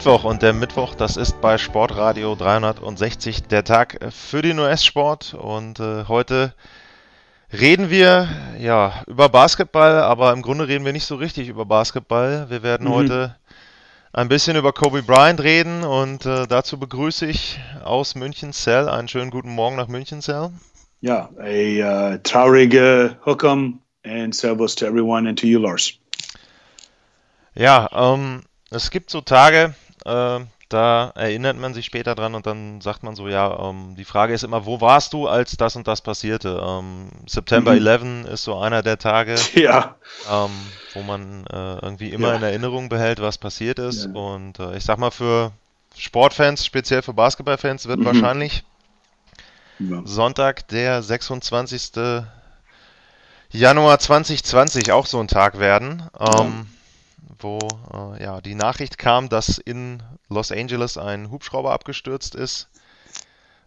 Mittwoch und der Mittwoch, das ist bei Sportradio 360 der Tag für den US-Sport und äh, heute reden wir ja über Basketball, aber im Grunde reden wir nicht so richtig über Basketball. Wir werden mhm. heute ein bisschen über Kobe Bryant reden und äh, dazu begrüße ich aus München Cell einen schönen guten Morgen nach München Cell. Ja, a uh, traurige Hookum and servus to everyone and to you, Lars. Ja, ähm, es gibt so Tage, äh, da erinnert man sich später dran und dann sagt man so, ja, ähm, die Frage ist immer, wo warst du, als das und das passierte? Ähm, September mhm. 11 ist so einer der Tage, ja. ähm, wo man äh, irgendwie immer ja. in Erinnerung behält, was passiert ist. Ja. Und äh, ich sag mal, für Sportfans, speziell für Basketballfans, wird mhm. wahrscheinlich Sonntag, der 26. Januar 2020 auch so ein Tag werden. Ähm, wo äh, ja, die Nachricht kam, dass in Los Angeles ein Hubschrauber abgestürzt ist,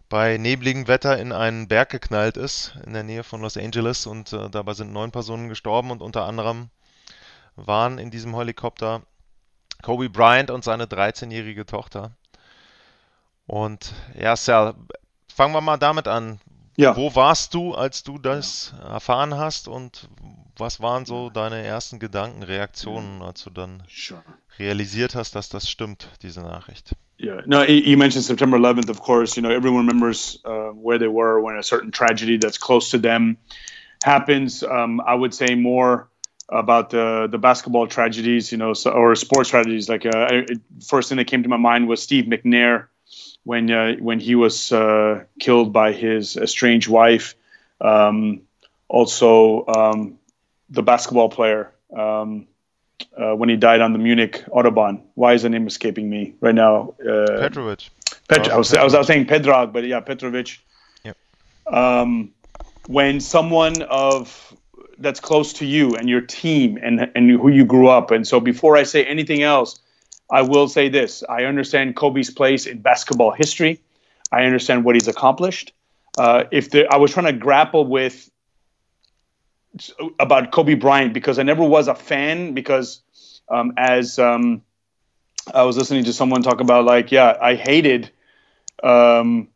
bei nebligem Wetter in einen Berg geknallt ist in der Nähe von Los Angeles und äh, dabei sind neun Personen gestorben und unter anderem waren in diesem Helikopter Kobe Bryant und seine 13-jährige Tochter. Und ja, Sal, fangen wir mal damit an. Ja. Wo warst du, als du das erfahren hast und was waren so deine ersten Gedanken, Reaktionen, als du dann sure. realisiert hast, dass das stimmt, diese Nachricht? Yeah, no, you mentioned September 11th, of course. You know, everyone remembers uh, where they were when a certain tragedy that's close to them happens. Um, I would say more about the the basketball tragedies, you know, so, or sports tragedies. Like, uh, I, first thing that came to my mind was Steve McNair when uh, when he was uh, killed by his estranged wife. Um, also, um, the basketball player um, uh, when he died on the Munich autobahn. Why is the name escaping me right now? Uh, Petrovic. Pet- I, was, I, was, I was saying Pedrag, but yeah, Petrovic. Yep. Um, when someone of that's close to you and your team and and who you grew up, and so before I say anything else, I will say this: I understand Kobe's place in basketball history. I understand what he's accomplished. Uh, if there, I was trying to grapple with about Kobe Bryant because I never was a fan because um, as um, I was listening to someone talk about like yeah I hated um,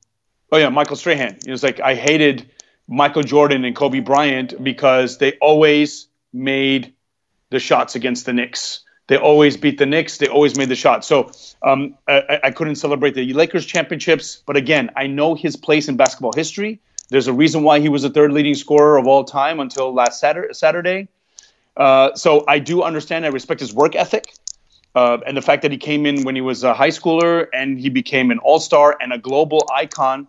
oh yeah Michael Strahan it was like I hated Michael Jordan and Kobe Bryant because they always made the shots against the Knicks. They always beat the Knicks. They always made the shot. So um, I, I couldn't celebrate the Lakers championships. But again, I know his place in basketball history. There's a reason why he was the third leading scorer of all time until last Saturday. Uh, so I do understand. I respect his work ethic. Uh, and the fact that he came in when he was a high schooler and he became an all star and a global icon.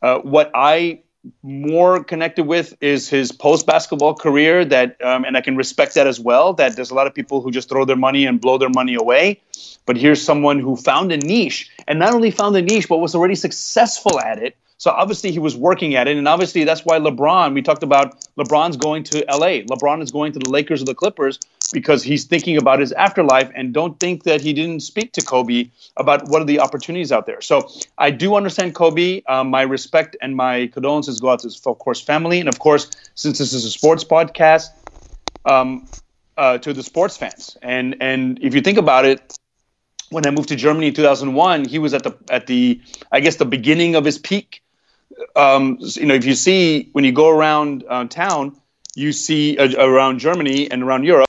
Uh, what I more connected with is his post basketball career that um, and i can respect that as well that there's a lot of people who just throw their money and blow their money away. But here's someone who found a niche and not only found a niche but was already successful at it so obviously he was working at it, and obviously that's why LeBron. We talked about LeBron's going to LA. LeBron is going to the Lakers or the Clippers because he's thinking about his afterlife, and don't think that he didn't speak to Kobe about what are the opportunities out there. So I do understand Kobe. Um, my respect and my condolences go out to his, of course, family, and of course, since this is a sports podcast, um, uh, to the sports fans. And and if you think about it, when I moved to Germany in 2001, he was at the at the I guess the beginning of his peak um, you know, if you see when you go around uh, town, you see uh, around Germany and around Europe,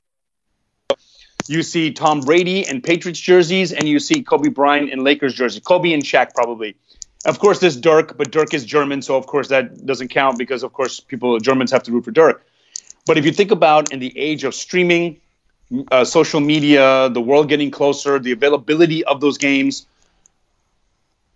you see Tom Brady and Patriots jerseys, and you see Kobe Bryant and Lakers jersey. Kobe and Shaq probably. Of course, there's Dirk, but Dirk is German, so of course that doesn't count because of course people Germans have to root for Dirk. But if you think about in the age of streaming, uh, social media, the world getting closer, the availability of those games,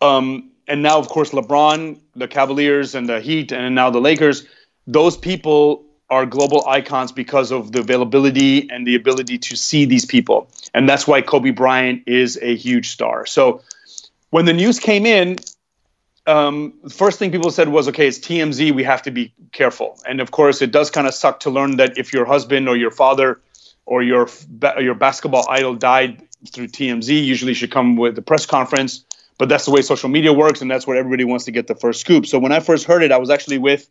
um, and now of course LeBron, the Cavaliers, and the Heat, and now the Lakers. Those people are global icons because of the availability and the ability to see these people, and that's why Kobe Bryant is a huge star. So. when the news came in, um, the first thing people said was, okay, it's TMZ. We have to be careful. And of course, it does kind of suck to learn that if your husband or your father or your your basketball idol died through TMZ, usually should come with a press conference. But that's the way social media works, and that's where everybody wants to get the first scoop. So when I first heard it, I was actually with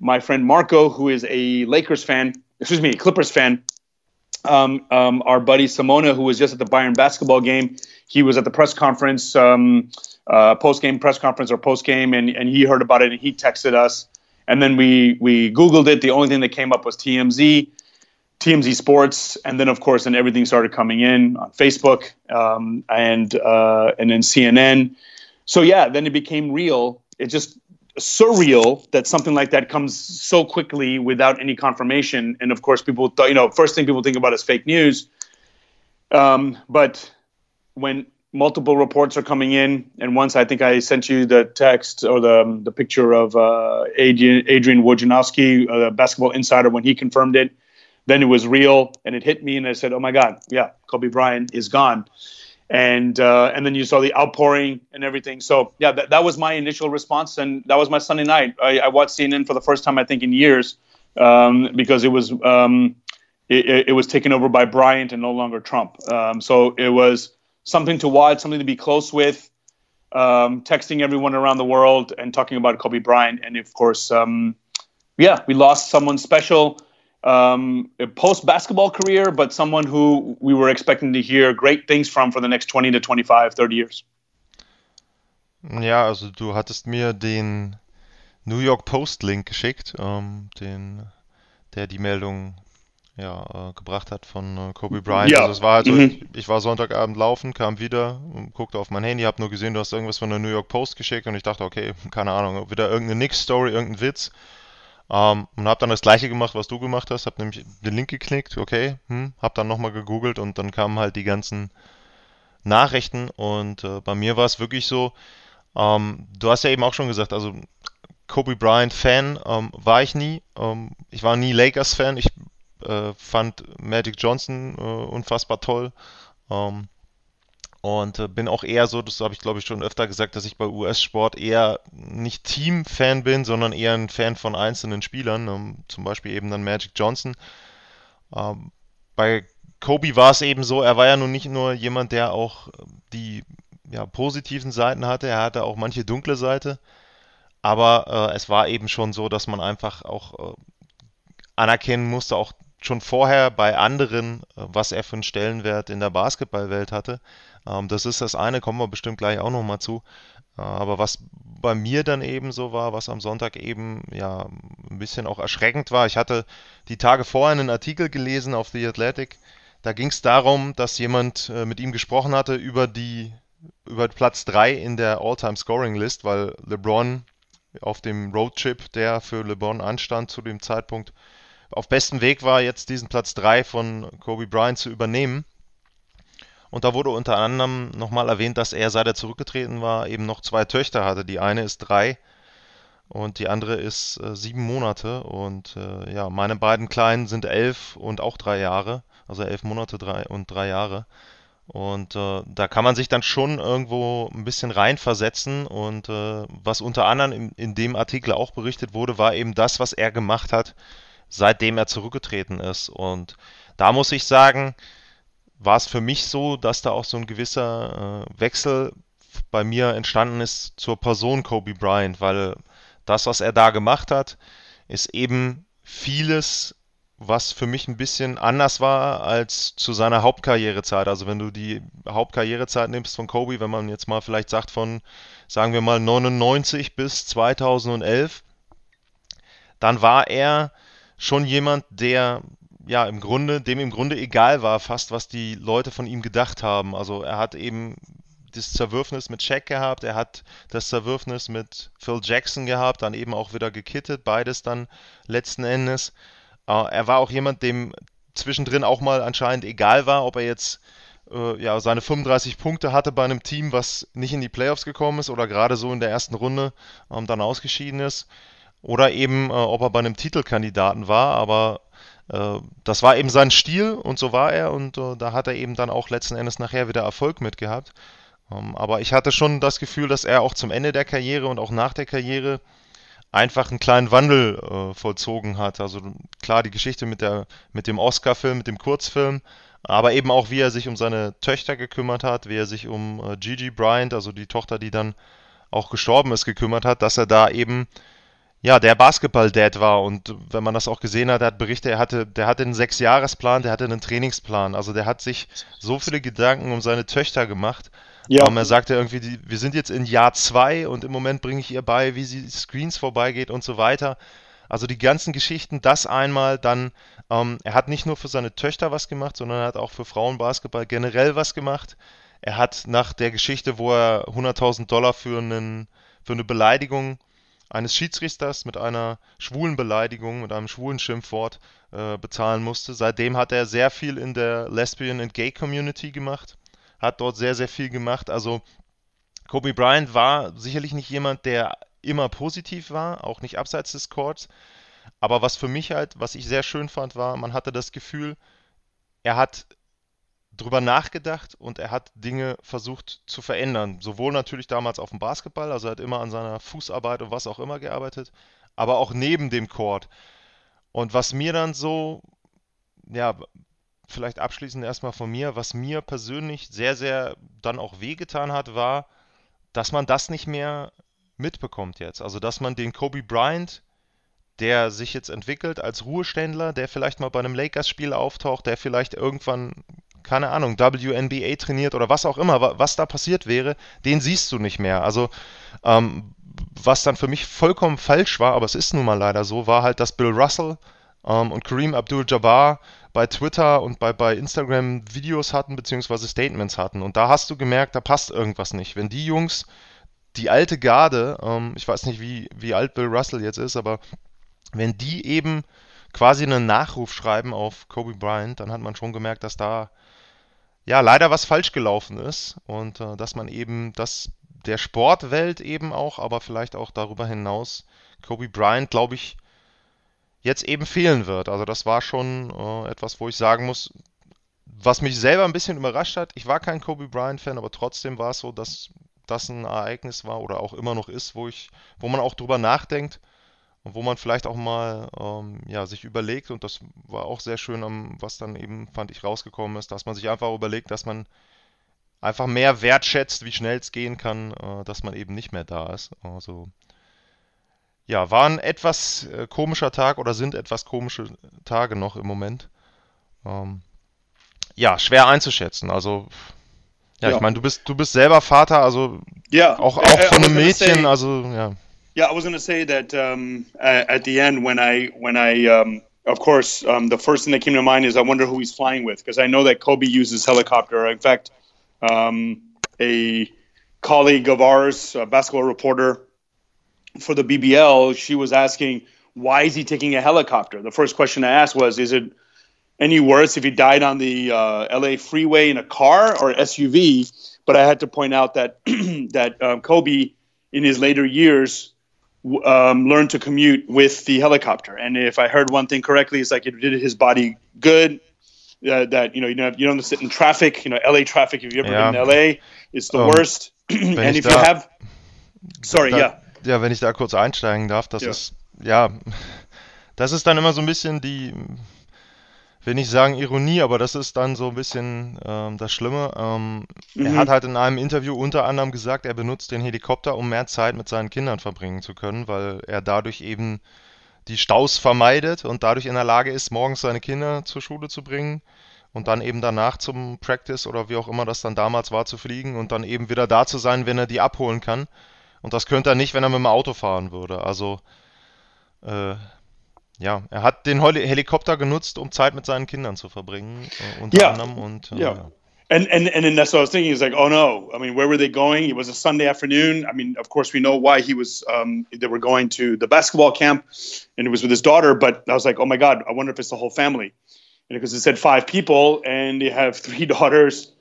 my friend Marco, who is a Lakers fan, excuse me, Clippers fan. Um, um, our buddy Simona, who was just at the Bayern basketball game, he was at the press conference, um, uh, post game press conference or post game, and, and he heard about it and he texted us. And then we we Googled it. The only thing that came up was TMZ, TMZ Sports, and then of course, then everything started coming in on Facebook um, and uh, and then CNN. So yeah, then it became real. It just surreal that something like that comes so quickly without any confirmation. And of course, people thought, you know, first thing people think about is fake news. Um, but when multiple reports are coming in, and once I think I sent you the text or the the picture of uh, Adrian, Adrian Wojnarowski, uh, the basketball insider, when he confirmed it, then it was real, and it hit me, and I said, "Oh my God, yeah, Kobe Bryant is gone." And uh, and then you saw the outpouring and everything. So yeah, that, that was my initial response, and that was my Sunday night. I, I watched CNN for the first time I think in years um, because it was um, it, it, was taken over by Bryant and no longer Trump. Um, so it was something to watch, something to be close with, um, texting everyone around the world and talking about Kobe Bryant. And of course, um, yeah, we lost someone special, um, a post basketball career, but someone who we were expecting to hear great things from for the next 20 to 25, 30 years. Ja, also du hattest mir den New York Post Link geschickt, ähm, den, der die Meldung ja, äh, gebracht hat von äh, Kobe Bryant. Ja. Also es war halt so, mhm. ich, ich, war Sonntagabend laufen, kam wieder, guckte auf mein Handy, hab nur gesehen, du hast irgendwas von der New York Post geschickt und ich dachte, okay, keine Ahnung, wieder irgendeine Nix-Story, irgendein Witz. Ähm, und hab dann das gleiche gemacht, was du gemacht hast, hab nämlich den Link geklickt, okay, hm, hab dann nochmal gegoogelt und dann kamen halt die ganzen Nachrichten und äh, bei mir war es wirklich so, ähm, du hast ja eben auch schon gesagt, also Kobe Bryant Fan ähm, war ich nie. Ähm, ich war nie Lakers Fan. Ich äh, fand Magic Johnson äh, unfassbar toll. Ähm, und äh, bin auch eher so, das habe ich glaube ich schon öfter gesagt, dass ich bei US-Sport eher nicht Team-Fan bin, sondern eher ein Fan von einzelnen Spielern, ähm, zum Beispiel eben dann Magic Johnson. Ähm, bei Kobe war es eben so, er war ja nun nicht nur jemand, der auch die ja, positiven Seiten hatte, er hatte auch manche dunkle Seite, aber äh, es war eben schon so, dass man einfach auch äh, anerkennen musste, auch schon vorher bei anderen, äh, was er für einen Stellenwert in der Basketballwelt hatte. Ähm, das ist das eine, kommen wir bestimmt gleich auch nochmal zu. Äh, aber was bei mir dann eben so war, was am Sonntag eben ja ein bisschen auch erschreckend war, ich hatte die Tage vorher einen Artikel gelesen auf The Athletic. Da ging es darum, dass jemand äh, mit ihm gesprochen hatte über die über Platz 3 in der All-Time Scoring List, weil LeBron auf dem Roadtrip, der für LeBron anstand zu dem Zeitpunkt, auf bestem Weg war, jetzt diesen Platz 3 von Kobe Bryant zu übernehmen. Und da wurde unter anderem nochmal erwähnt, dass er, seit er zurückgetreten war, eben noch zwei Töchter hatte. Die eine ist drei und die andere ist äh, sieben Monate. Und äh, ja, meine beiden Kleinen sind elf und auch drei Jahre. Also elf Monate drei und drei Jahre. Und äh, da kann man sich dann schon irgendwo ein bisschen reinversetzen. Und äh, was unter anderem in, in dem Artikel auch berichtet wurde, war eben das, was er gemacht hat, seitdem er zurückgetreten ist. Und da muss ich sagen, war es für mich so, dass da auch so ein gewisser äh, Wechsel bei mir entstanden ist zur Person Kobe Bryant, weil das, was er da gemacht hat, ist eben vieles, was für mich ein bisschen anders war als zu seiner Hauptkarrierezeit. Also wenn du die Hauptkarrierezeit nimmst von Kobe, wenn man jetzt mal vielleicht sagt von, sagen wir mal 99 bis 2011, dann war er schon jemand, der ja im Grunde, dem im Grunde egal war, fast was die Leute von ihm gedacht haben. Also er hat eben das Zerwürfnis mit Shaq gehabt, er hat das Zerwürfnis mit Phil Jackson gehabt, dann eben auch wieder gekittet, beides dann letzten Endes. Uh, er war auch jemand, dem zwischendrin auch mal anscheinend egal war, ob er jetzt äh, ja, seine 35 Punkte hatte bei einem Team, was nicht in die Playoffs gekommen ist oder gerade so in der ersten Runde ähm, dann ausgeschieden ist. Oder eben, äh, ob er bei einem Titelkandidaten war, aber äh, das war eben sein Stil und so war er und äh, da hat er eben dann auch letzten Endes nachher wieder Erfolg mit gehabt. Ähm, aber ich hatte schon das Gefühl, dass er auch zum Ende der Karriere und auch nach der Karriere einfach einen kleinen Wandel äh, vollzogen hat. Also klar, die Geschichte mit, der, mit dem Oscar-Film, mit dem Kurzfilm, aber eben auch, wie er sich um seine Töchter gekümmert hat, wie er sich um äh, Gigi Bryant, also die Tochter, die dann auch gestorben ist, gekümmert hat, dass er da eben ja, der Basketball-Dad war und wenn man das auch gesehen hat, er hat Berichte, er hatte, der hatte einen Sechsjahresplan, der hatte einen Trainingsplan, also der hat sich so viele Gedanken um seine Töchter gemacht. Ja. Um, er sagte irgendwie, die, wir sind jetzt in Jahr zwei und im Moment bringe ich ihr bei, wie sie Screens vorbeigeht und so weiter. Also die ganzen Geschichten, das einmal, dann, ähm, er hat nicht nur für seine Töchter was gemacht, sondern er hat auch für Frauenbasketball generell was gemacht. Er hat nach der Geschichte, wo er 100.000 Dollar für, einen, für eine Beleidigung eines Schiedsrichters mit einer schwulen Beleidigung, mit einem schwulen Schimpfwort äh, bezahlen musste. Seitdem hat er sehr viel in der Lesbian and Gay Community gemacht, hat dort sehr, sehr viel gemacht. Also Kobe Bryant war sicherlich nicht jemand, der immer positiv war, auch nicht abseits des Courts. Aber was für mich halt, was ich sehr schön fand, war, man hatte das Gefühl, er hat drüber nachgedacht und er hat Dinge versucht zu verändern. Sowohl natürlich damals auf dem Basketball, also er hat immer an seiner Fußarbeit und was auch immer gearbeitet, aber auch neben dem Court. Und was mir dann so, ja, vielleicht abschließend erstmal von mir, was mir persönlich sehr, sehr dann auch wehgetan hat, war, dass man das nicht mehr mitbekommt jetzt. Also, dass man den Kobe Bryant, der sich jetzt entwickelt als Ruheständler, der vielleicht mal bei einem Lakers-Spiel auftaucht, der vielleicht irgendwann keine Ahnung, WNBA trainiert oder was auch immer, was da passiert wäre, den siehst du nicht mehr. Also, ähm, was dann für mich vollkommen falsch war, aber es ist nun mal leider so, war halt, dass Bill Russell ähm, und Kareem Abdul-Jabbar bei Twitter und bei, bei Instagram Videos hatten, beziehungsweise Statements hatten. Und da hast du gemerkt, da passt irgendwas nicht. Wenn die Jungs, die alte Garde, ähm, ich weiß nicht, wie, wie alt Bill Russell jetzt ist, aber wenn die eben quasi einen Nachruf schreiben auf Kobe Bryant, dann hat man schon gemerkt, dass da ja leider was falsch gelaufen ist und äh, dass man eben das der Sportwelt eben auch, aber vielleicht auch darüber hinaus Kobe Bryant, glaube ich, jetzt eben fehlen wird. Also das war schon äh, etwas, wo ich sagen muss, was mich selber ein bisschen überrascht hat. Ich war kein Kobe Bryant-Fan, aber trotzdem war es so, dass das ein Ereignis war oder auch immer noch ist, wo ich, wo man auch drüber nachdenkt und wo man vielleicht auch mal ähm, ja, sich überlegt, und das war auch sehr schön, was dann eben, fand ich, rausgekommen ist, dass man sich einfach überlegt, dass man einfach mehr wertschätzt, wie schnell es gehen kann, äh, dass man eben nicht mehr da ist. Also ja, war ein etwas äh, komischer Tag oder sind etwas komische Tage noch im Moment. Ähm, ja, schwer einzuschätzen. Also ja, ja. ich meine, du bist du bist selber Vater, also ja, auch auch von einem Mädchen, also ja. Yeah, I was going to say that um, at, the end when I when I um, of course um, the first thing that came to mind is I wonder who he's flying with because I know that Kobe uses helicopter. In fact, um, a colleague of ours, a basketball reporter for the BBL, she was asking why is he taking a helicopter. The first question I asked was, is it any worse if he died on the uh, LA freeway in a car or SUV? But I had to point out that that um, Kobe in his later years um, learn to commute with the helicopter. And if I heard one thing correctly, it's like it did his body good. Uh, that you know you don't you don't sit in traffic. You know, LA traffic. If you ever yeah. been in LA, it's the um, worst. and if da, you have, sorry, da, ja. Ja, wenn ich da kurz einsteigen darf, das ja. ist ja, das ist dann immer so ein bisschen die will nicht sagen Ironie, aber das ist dann so ein bisschen ähm, das Schlimme. Ähm, mhm. Er hat halt in einem Interview unter anderem gesagt, er benutzt den Helikopter, um mehr Zeit mit seinen Kindern verbringen zu können, weil er dadurch eben die Staus vermeidet und dadurch in der Lage ist, morgens seine Kinder zur Schule zu bringen und dann eben danach zum Practice oder wie auch immer das dann damals war zu fliegen und dann eben wieder da zu sein, wenn er die abholen kann. Und das könnte er nicht, wenn er mit dem Auto fahren würde. Also äh, ja, er hat den Helikopter genutzt, um Zeit mit seinen Kindern zu verbringen, äh, unter yeah. anderem. Und, äh, yeah. And, and and then that's what I was thinking. Is like, oh no! I mean, where were they going? It was a Sunday afternoon. I mean, of course, we know why he was. Um, they were going to the basketball camp, and it was with his daughter. But I was like, oh my god! I wonder if it's the whole family, and because it said five people, and they have three daughters,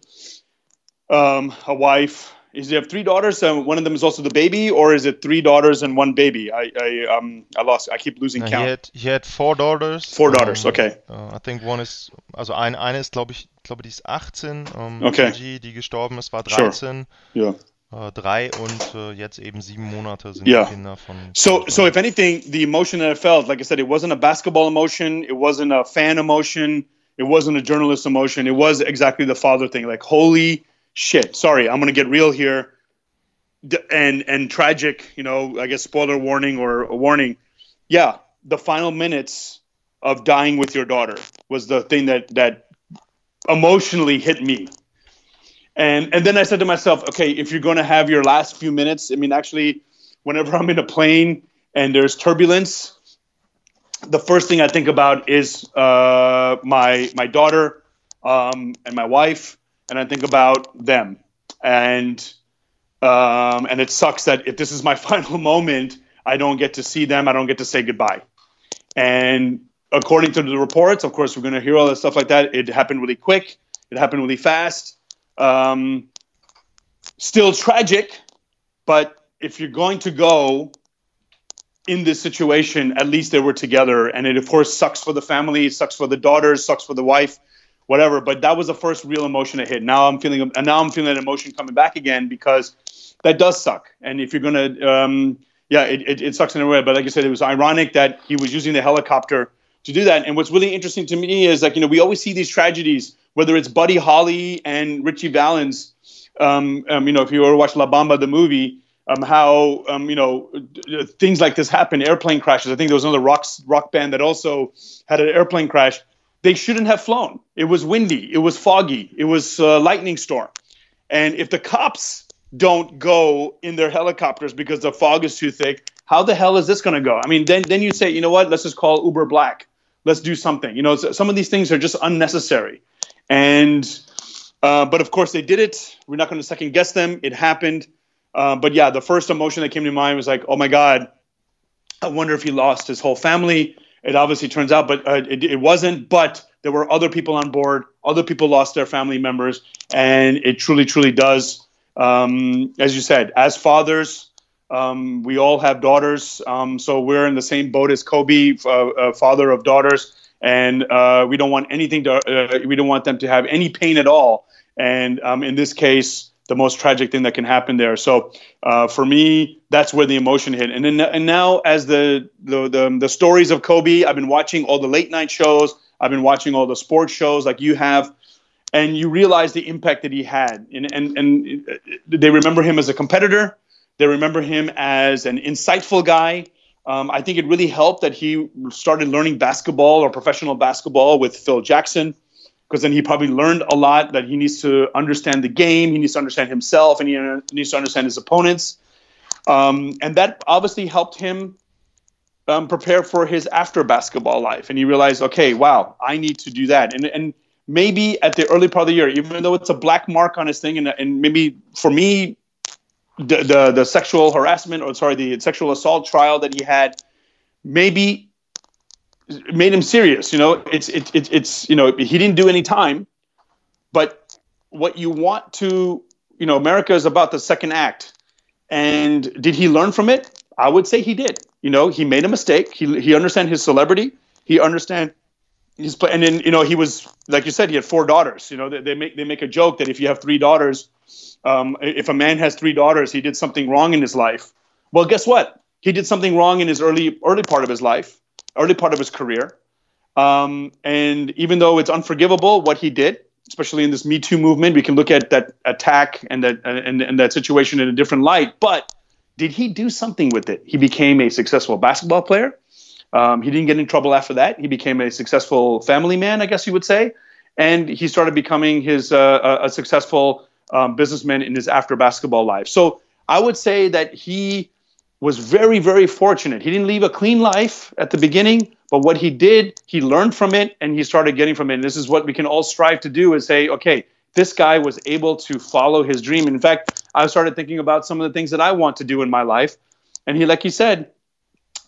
um, a wife, Is you have three daughters, and one of them is also the baby, or is it three daughters and one baby? I, I um I lost. I keep losing count. He had, he had four daughters. Four daughters, Um, okay. uh, I think one is, also ein, eine ist, glaube ich, glaube die ist 18. Um, Okay. Gigi, die gestorben ist, war Sure. Yeah. Äh, drei und äh, jetzt eben sieben Monate sind Ja. die Kinder von. So, so if anything, the emotion that I felt, like I said, it wasn't a basketball emotion, it wasn't a fan emotion, it wasn't a journalist emotion. It was exactly the father thing. Like, holy shit! Sorry, I'm gonna get real here, and and tragic. You know, I guess spoiler warning or a warning. Yeah, the final minutes of dying with your daughter was the thing that that emotionally hit me. And and then I said to myself, okay, if you're to have your last few minutes, I mean, actually, whenever I'm in a plane and there's turbulence, the first thing I think about is uh, my my daughter um, and my wife, and I think about them. And um, and it sucks that if this is my final moment, I don't get to see them. I don't get to say goodbye. And according to the reports, of course, we're going to hear all that stuff like that. It happened really quick. It happened really fast. Um, still tragic, but if you're going to go in this situation, at least they were together. And it, of course, sucks for the family, sucks for the daughters, sucks for the wife, whatever. But that was the first real emotion that hit. Now I'm feeling, and now I'm feeling that emotion coming back again because that does suck. And if you're gonna, um, yeah, it, it, it sucks in a way. But like I said, it was ironic that he was using the helicopter to do that. And what's really interesting to me is like you know we always see these tragedies, whether it's Buddy Holly and Richie Valens. Um, um, you know, if you ever watch La Bamba the movie, um, how um, you know things like this happen, airplane crashes. I think there was another rock rock band that also had an airplane crash. They shouldn't have flown. It was windy. It was foggy. It was uh, lightning storm. And if the cops don't go in their helicopters because the fog is too thick, how the hell is this going to go? I mean, then then you say, you know what? Let's just call Uber Black. Let's do something. You know, some of these things are just unnecessary. And uh, but of course they did it. We're not going to second guess them. It happened. Uh, but yeah, the first emotion that came to mind was like, oh my god, I wonder if he lost his whole family. It obviously turns out, but uh, it, it wasn't. But there were other people on board. Other people lost their family members, and it truly, truly does. Um, as you said, as fathers, um, we all have daughters, um, so we're in the same boat as Kobe, uh, uh, father of daughters, and uh, we don't want anything to. Uh, we don't want them to have any pain at all. And um, in this case, the most tragic thing that can happen there. So uh, for me, that's where the emotion hit. And then and now as the, the the the stories of Kobe, I've been watching all the late night shows. I've been watching all the sports shows like you have, and you realize the impact that he had. And and and they remember him as a competitor. They remember him as an insightful guy. Um, I think it really helped that he started learning basketball or professional basketball with Phil Jackson because then he probably learned a lot that he needs to understand the game, he needs to understand himself, and he uh, needs to understand his opponents. Um, and that obviously helped him um, prepare for his after basketball life. And he realized, okay, wow, I need to do that. And, and maybe at the early part of the year, even though it's a black mark on his thing, and, and maybe for me, the, the, the sexual harassment or sorry, the sexual assault trial that he had, maybe made him serious. You know, it's it, it, it's you know he didn't do any time, but what you want to you know America is about the second act, and did he learn from it? I would say he did. You know, he made a mistake. He he understand his celebrity. He understand his play, and then you know he was like you said he had four daughters. You know, they, they make they make a joke that if you have three daughters, um, if a man has three daughters, he did something wrong in his life. Well, guess what? He did something wrong in his early early part of his life early part of his career. Um, and even though it's unforgivable what he did, especially in this Me Too movement, we can look at that attack and that and, and that situation in a different light. But did he do something with it? He became a successful basketball player. Um, he didn't get in trouble after that. He became a successful family man, I guess you would say, and he started becoming his uh, a successful um, businessman in his after basketball life. So I would say that he was very, very fortunate. He didn't leave a clean life at the beginning, but what he did, he learned from it and he started getting from it. And this is what we can all strive to do is say, okay, this guy was able to follow his dream. In fact, I started thinking about some of the things that I want to do in my life. And he, like he said,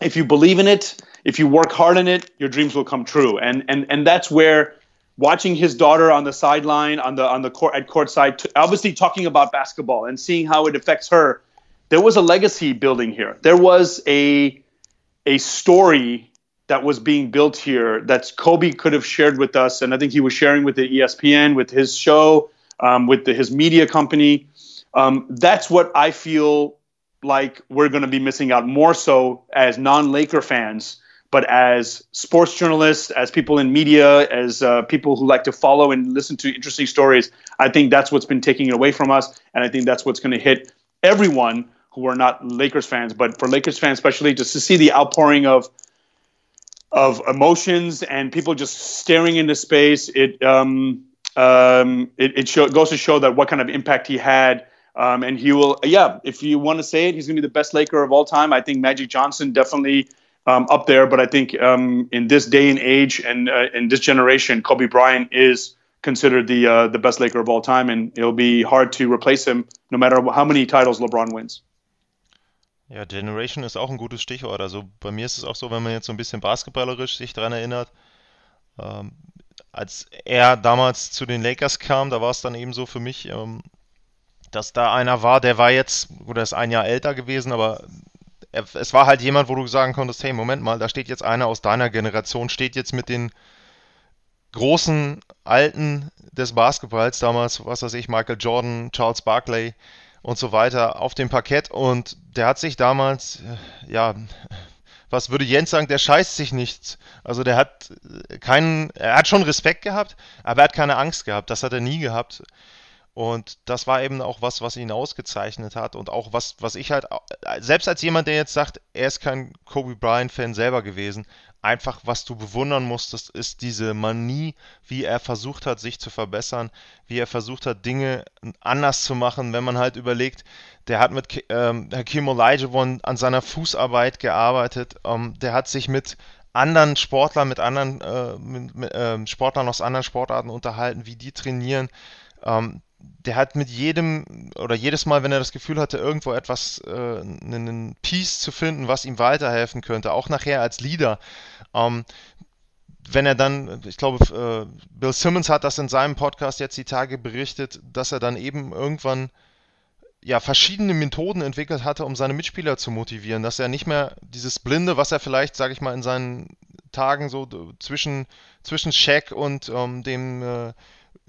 if you believe in it, if you work hard in it, your dreams will come true. And and and that's where watching his daughter on the sideline, on the on the court at courtside, t- obviously talking about basketball and seeing how it affects her. There was a legacy building here. There was a a story that was being built here that Kobe could have shared with us, and I think he was sharing with the ESPN, with his show, um, with the, his media company. Um, that's what I feel like we're going to be missing out more so as non-Laker fans but as sports journalists, as people in media, as uh, people who like to follow and listen to interesting stories, I think that's what's been taking it away from us, and I think that's what's going to hit everyone who are not Lakers fans. But for Lakers fans, especially, just to see the outpouring of of emotions and people just staring into space, it um, um, it, it show, goes to show that what kind of impact he had. Um, and he will, yeah, if you want to say it, he's going to be the best Laker of all time. I think Magic Johnson definitely um, up there. But I think um, in this day and age and uh, in this generation, Kobe Bryant is considered the uh, the best Laker of all time, and it'll be hard to replace him, no matter how many titles LeBron wins. Ja, Generation ist auch ein gutes Stichwort. Also bei mir ist es auch so, wenn man jetzt so ein bisschen basketballerisch sich daran erinnert, ähm, als er damals zu den Lakers kam, da war es dann eben so für mich, ähm, dass da einer war, der war jetzt, oder ist ein Jahr älter gewesen, aber es war halt jemand, wo du sagen konntest, hey, Moment mal, da steht jetzt einer aus deiner Generation, steht jetzt mit den großen Alten des Basketballs, damals, was weiß ich, Michael Jordan, Charles Barkley und so weiter, auf dem Parkett und der hat sich damals, äh, ja, was würde Jens sagen, der scheißt sich nichts. Also der hat keinen, er hat schon Respekt gehabt, aber er hat keine Angst gehabt. Das hat er nie gehabt. Und das war eben auch was, was ihn ausgezeichnet hat und auch was, was ich halt, selbst als jemand, der jetzt sagt, er ist kein Kobe Bryant-Fan selber gewesen, einfach was du bewundern musstest, ist diese Manie, wie er versucht hat, sich zu verbessern, wie er versucht hat, Dinge anders zu machen, wenn man halt überlegt, der hat mit ähm, Hakim Olajuwon an seiner Fußarbeit gearbeitet, ähm, der hat sich mit anderen Sportlern, mit anderen äh, mit, mit, äh, Sportlern aus anderen Sportarten unterhalten, wie die trainieren. Ähm, der hat mit jedem oder jedes Mal, wenn er das Gefühl hatte, irgendwo etwas, äh, einen Piece zu finden, was ihm weiterhelfen könnte, auch nachher als Leader. Ähm, wenn er dann, ich glaube, äh, Bill Simmons hat das in seinem Podcast jetzt die Tage berichtet, dass er dann eben irgendwann ja verschiedene Methoden entwickelt hatte, um seine Mitspieler zu motivieren, dass er nicht mehr dieses Blinde, was er vielleicht, sage ich mal, in seinen Tagen so zwischen zwischen Shaq und ähm, dem äh,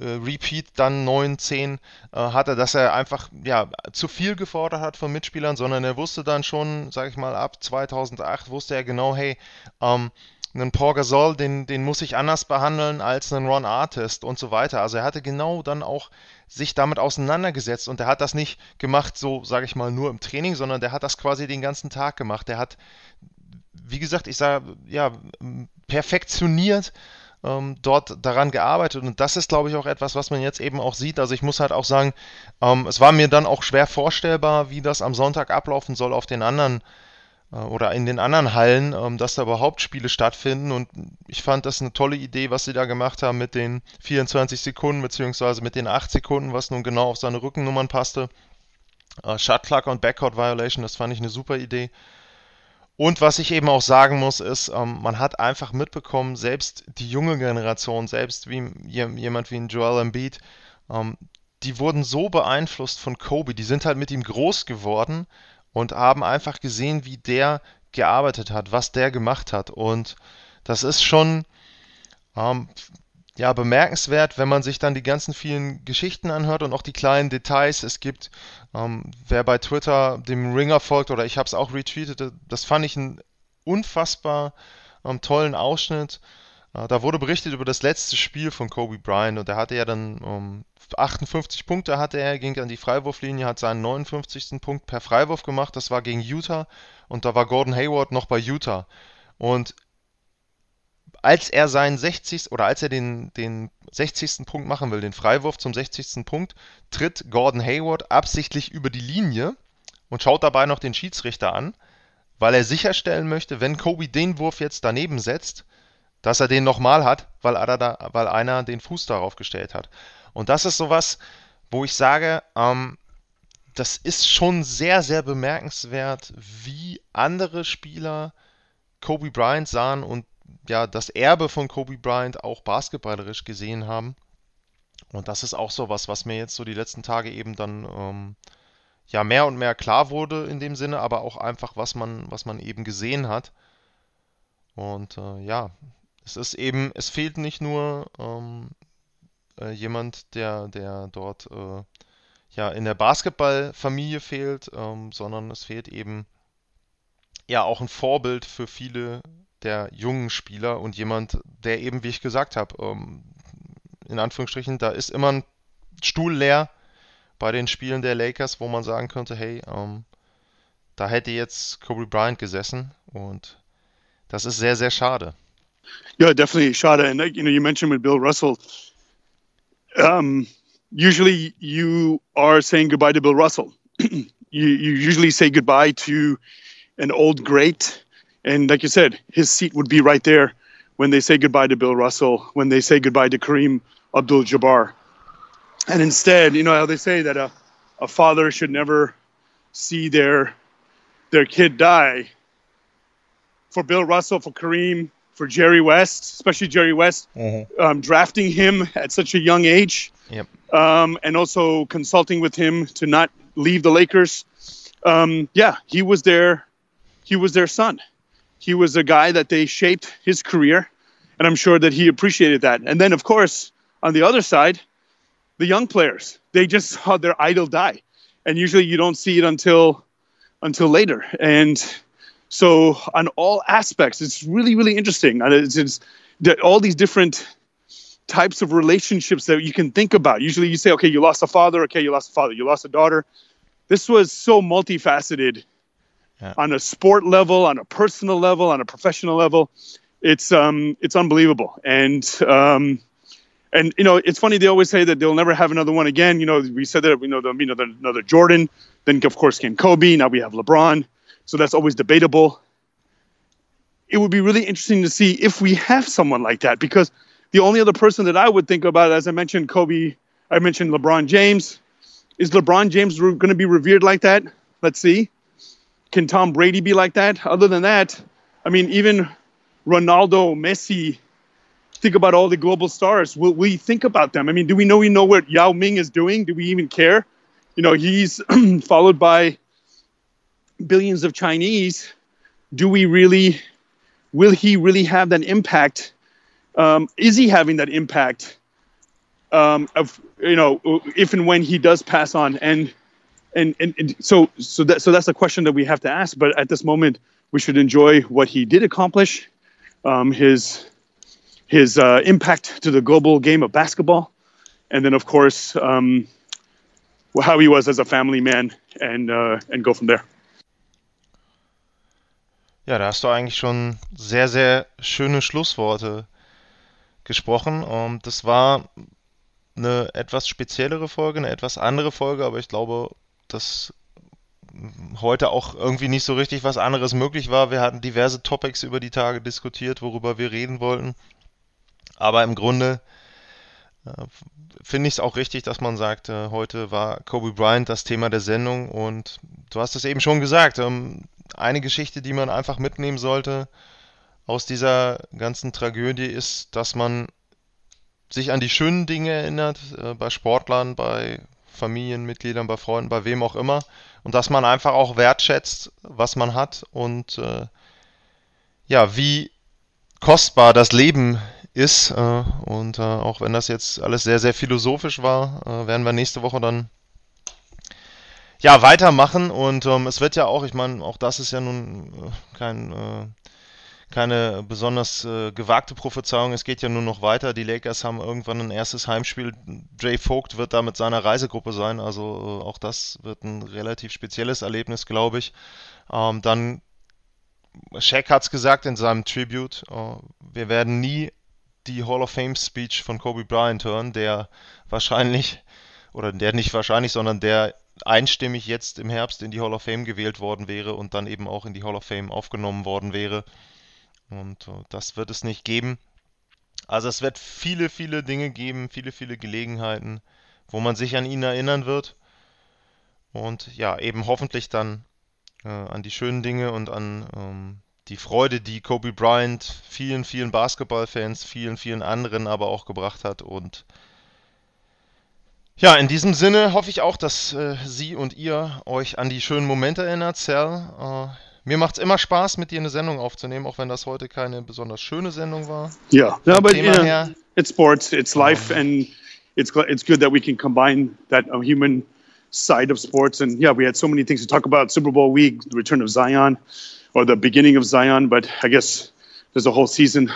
Repeat dann 9, 10 äh, hatte, dass er einfach ja zu viel gefordert hat von Mitspielern, sondern er wusste dann schon, sage ich mal, ab 2008 wusste er genau, hey, ähm, einen Paul Gasol, den, den muss ich anders behandeln als einen Ron Artist und so weiter. Also er hatte genau dann auch sich damit auseinandergesetzt und er hat das nicht gemacht, so sage ich mal, nur im Training, sondern der hat das quasi den ganzen Tag gemacht. Der hat, wie gesagt, ich sage, ja, perfektioniert ähm, dort daran gearbeitet. Und das ist, glaube ich, auch etwas, was man jetzt eben auch sieht. Also ich muss halt auch sagen, ähm, es war mir dann auch schwer vorstellbar, wie das am Sonntag ablaufen soll auf den anderen äh, oder in den anderen Hallen, ähm, dass da überhaupt Spiele stattfinden. Und ich fand das eine tolle Idee, was sie da gemacht haben mit den 24 Sekunden, beziehungsweise mit den 8 Sekunden, was nun genau auf seine Rückennummern passte. Äh, Shot und Backcourt Violation, das fand ich eine super Idee. Und was ich eben auch sagen muss, ist, ähm, man hat einfach mitbekommen, selbst die junge Generation, selbst wie jemand wie ein Joel Embiid, ähm, die wurden so beeinflusst von Kobe, die sind halt mit ihm groß geworden und haben einfach gesehen, wie der gearbeitet hat, was der gemacht hat. Und das ist schon ähm, ja, bemerkenswert, wenn man sich dann die ganzen vielen Geschichten anhört und auch die kleinen Details. Es gibt, ähm, wer bei Twitter dem Ringer folgt oder ich habe es auch retweetet, das fand ich einen unfassbar ähm, tollen Ausschnitt. Äh, da wurde berichtet über das letzte Spiel von Kobe Bryant und er hatte ja dann um, 58 Punkte hatte er, ging an die Freiwurflinie, hat seinen 59. Punkt per Freiwurf gemacht. Das war gegen Utah und da war Gordon Hayward noch bei Utah. Und als er seinen 60. oder als er den, den 60. Punkt machen will, den Freiwurf zum 60. Punkt, tritt Gordon Hayward absichtlich über die Linie und schaut dabei noch den Schiedsrichter an, weil er sicherstellen möchte, wenn Kobe den Wurf jetzt daneben setzt, dass er den nochmal hat, weil, da, weil einer den Fuß darauf gestellt hat. Und das ist sowas, wo ich sage, ähm, das ist schon sehr, sehr bemerkenswert, wie andere Spieler Kobe Bryant sahen und ja das Erbe von Kobe Bryant auch basketballerisch gesehen haben. Und das ist auch so was, was mir jetzt so die letzten Tage eben dann ähm, ja mehr und mehr klar wurde in dem Sinne, aber auch einfach, was man, was man eben gesehen hat. Und äh, ja, es ist eben, es fehlt nicht nur ähm, äh, jemand, der, der dort äh, ja in der Basketballfamilie fehlt, ähm, sondern es fehlt eben ja auch ein Vorbild für viele der jungen Spieler und jemand, der eben, wie ich gesagt habe, ähm, in Anführungsstrichen, da ist immer ein Stuhl leer bei den Spielen der Lakers, wo man sagen könnte, hey, ähm, da hätte jetzt Kobe Bryant gesessen und das ist sehr, sehr schade. Yeah, definitely schade. And you know, you mentioned with Bill Russell, um, usually you are saying goodbye to Bill Russell. you, you usually say goodbye to an old great. And like you said, his seat would be right there when they say goodbye to Bill Russell, when they say goodbye to Kareem Abdul Jabbar. And instead, you know how they say that a, a father should never see their their kid die. For Bill Russell, for Kareem, for Jerry West, especially Jerry West, mm-hmm. um, drafting him at such a young age, yep. um, and also consulting with him to not leave the Lakers. Um, yeah, he was their he was their son. He was a guy that they shaped his career, and I'm sure that he appreciated that. And then, of course, on the other side, the young players they just saw their idol die, and usually you don't see it until until later. And so on all aspects, it's really, really interesting. And it's, it's all these different types of relationships that you can think about. Usually you say, okay, you lost a father. Okay, you lost a father. You lost a daughter. This was so multifaceted yeah. on a sport level, on a personal level, on a professional level. It's um, it's unbelievable. And um, and you know, it's funny. They always say that they'll never have another one again. You know, we said that we know there'll be the, another Jordan. Then of course came Kobe. Now we have LeBron. So that's always debatable. It would be really interesting to see if we have someone like that because the only other person that I would think about, as I mentioned, Kobe, I mentioned LeBron James. Is LeBron James going to be revered like that? Let's see. Can Tom Brady be like that? Other than that, I mean, even Ronaldo, Messi, think about all the global stars. Will we think about them? I mean, do we know we know what Yao Ming is doing? Do we even care? You know, he's followed by billions of Chinese, do we really, will he really have that impact? Um, is he having that impact um, of, you know, if and when he does pass on? And, and, and, and so, so, that, so that's a question that we have to ask. But at this moment, we should enjoy what he did accomplish, um, his, his uh, impact to the global game of basketball, and then, of course, um, how he was as a family man, and, uh, and go from there. Ja, da hast du eigentlich schon sehr, sehr schöne Schlussworte gesprochen. Und das war eine etwas speziellere Folge, eine etwas andere Folge, aber ich glaube, dass heute auch irgendwie nicht so richtig was anderes möglich war. Wir hatten diverse Topics über die Tage diskutiert, worüber wir reden wollten. Aber im Grunde äh, finde ich es auch richtig, dass man sagt, äh, heute war Kobe Bryant das Thema der Sendung und du hast es eben schon gesagt, ähm, eine Geschichte, die man einfach mitnehmen sollte aus dieser ganzen Tragödie ist, dass man sich an die schönen Dinge erinnert, äh, bei Sportlern, bei Familienmitgliedern, bei Freunden, bei wem auch immer. Und dass man einfach auch wertschätzt, was man hat und äh, ja, wie kostbar das Leben ist. Äh, und äh, auch wenn das jetzt alles sehr, sehr philosophisch war, äh, werden wir nächste Woche dann ja, weitermachen und ähm, es wird ja auch, ich meine, auch das ist ja nun äh, kein, äh, keine besonders äh, gewagte Prophezeiung. Es geht ja nur noch weiter. Die Lakers haben irgendwann ein erstes Heimspiel. Jay Vogt wird da mit seiner Reisegruppe sein. Also äh, auch das wird ein relativ spezielles Erlebnis, glaube ich. Ähm, dann, Shaq hat es gesagt in seinem Tribute, äh, wir werden nie die Hall of Fame Speech von Kobe Bryant hören, der wahrscheinlich, oder der nicht wahrscheinlich, sondern der einstimmig jetzt im Herbst in die Hall of Fame gewählt worden wäre und dann eben auch in die Hall of Fame aufgenommen worden wäre. Und uh, das wird es nicht geben. Also es wird viele, viele Dinge geben, viele, viele Gelegenheiten, wo man sich an ihn erinnern wird. Und ja, eben hoffentlich dann äh, an die schönen Dinge und an ähm, die Freude, die Kobe Bryant vielen, vielen Basketballfans, vielen, vielen anderen aber auch gebracht hat. Und ja, in diesem Sinne hoffe ich auch, dass äh, Sie und ihr euch an die schönen Momente erinnert, Sal. Äh, mir macht es immer Spaß, mit dir eine Sendung aufzunehmen, auch wenn das heute keine besonders schöne Sendung war. Ja, yeah. no, but yeah, it's sports, it's life, and it's it's good that we can combine that uh, human side of sports. And yeah, we had so many things to talk about: Super Bowl week, the return of Zion, or the beginning of Zion. But I guess there's a whole season,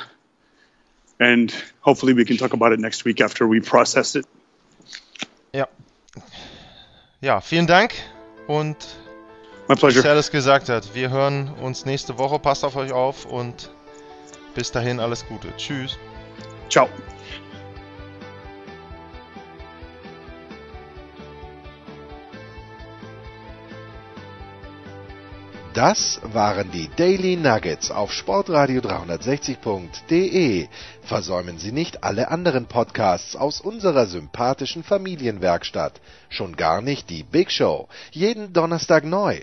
and hopefully we can talk about it next week after we process it. Ja. Ja, vielen Dank und My pleasure. Wie alles gesagt hat, wir hören uns nächste Woche. Passt auf euch auf und bis dahin alles Gute. Tschüss. Ciao. Das waren die Daily Nuggets auf Sportradio 360.de. Versäumen Sie nicht alle anderen Podcasts aus unserer sympathischen Familienwerkstatt. Schon gar nicht die Big Show. Jeden Donnerstag neu.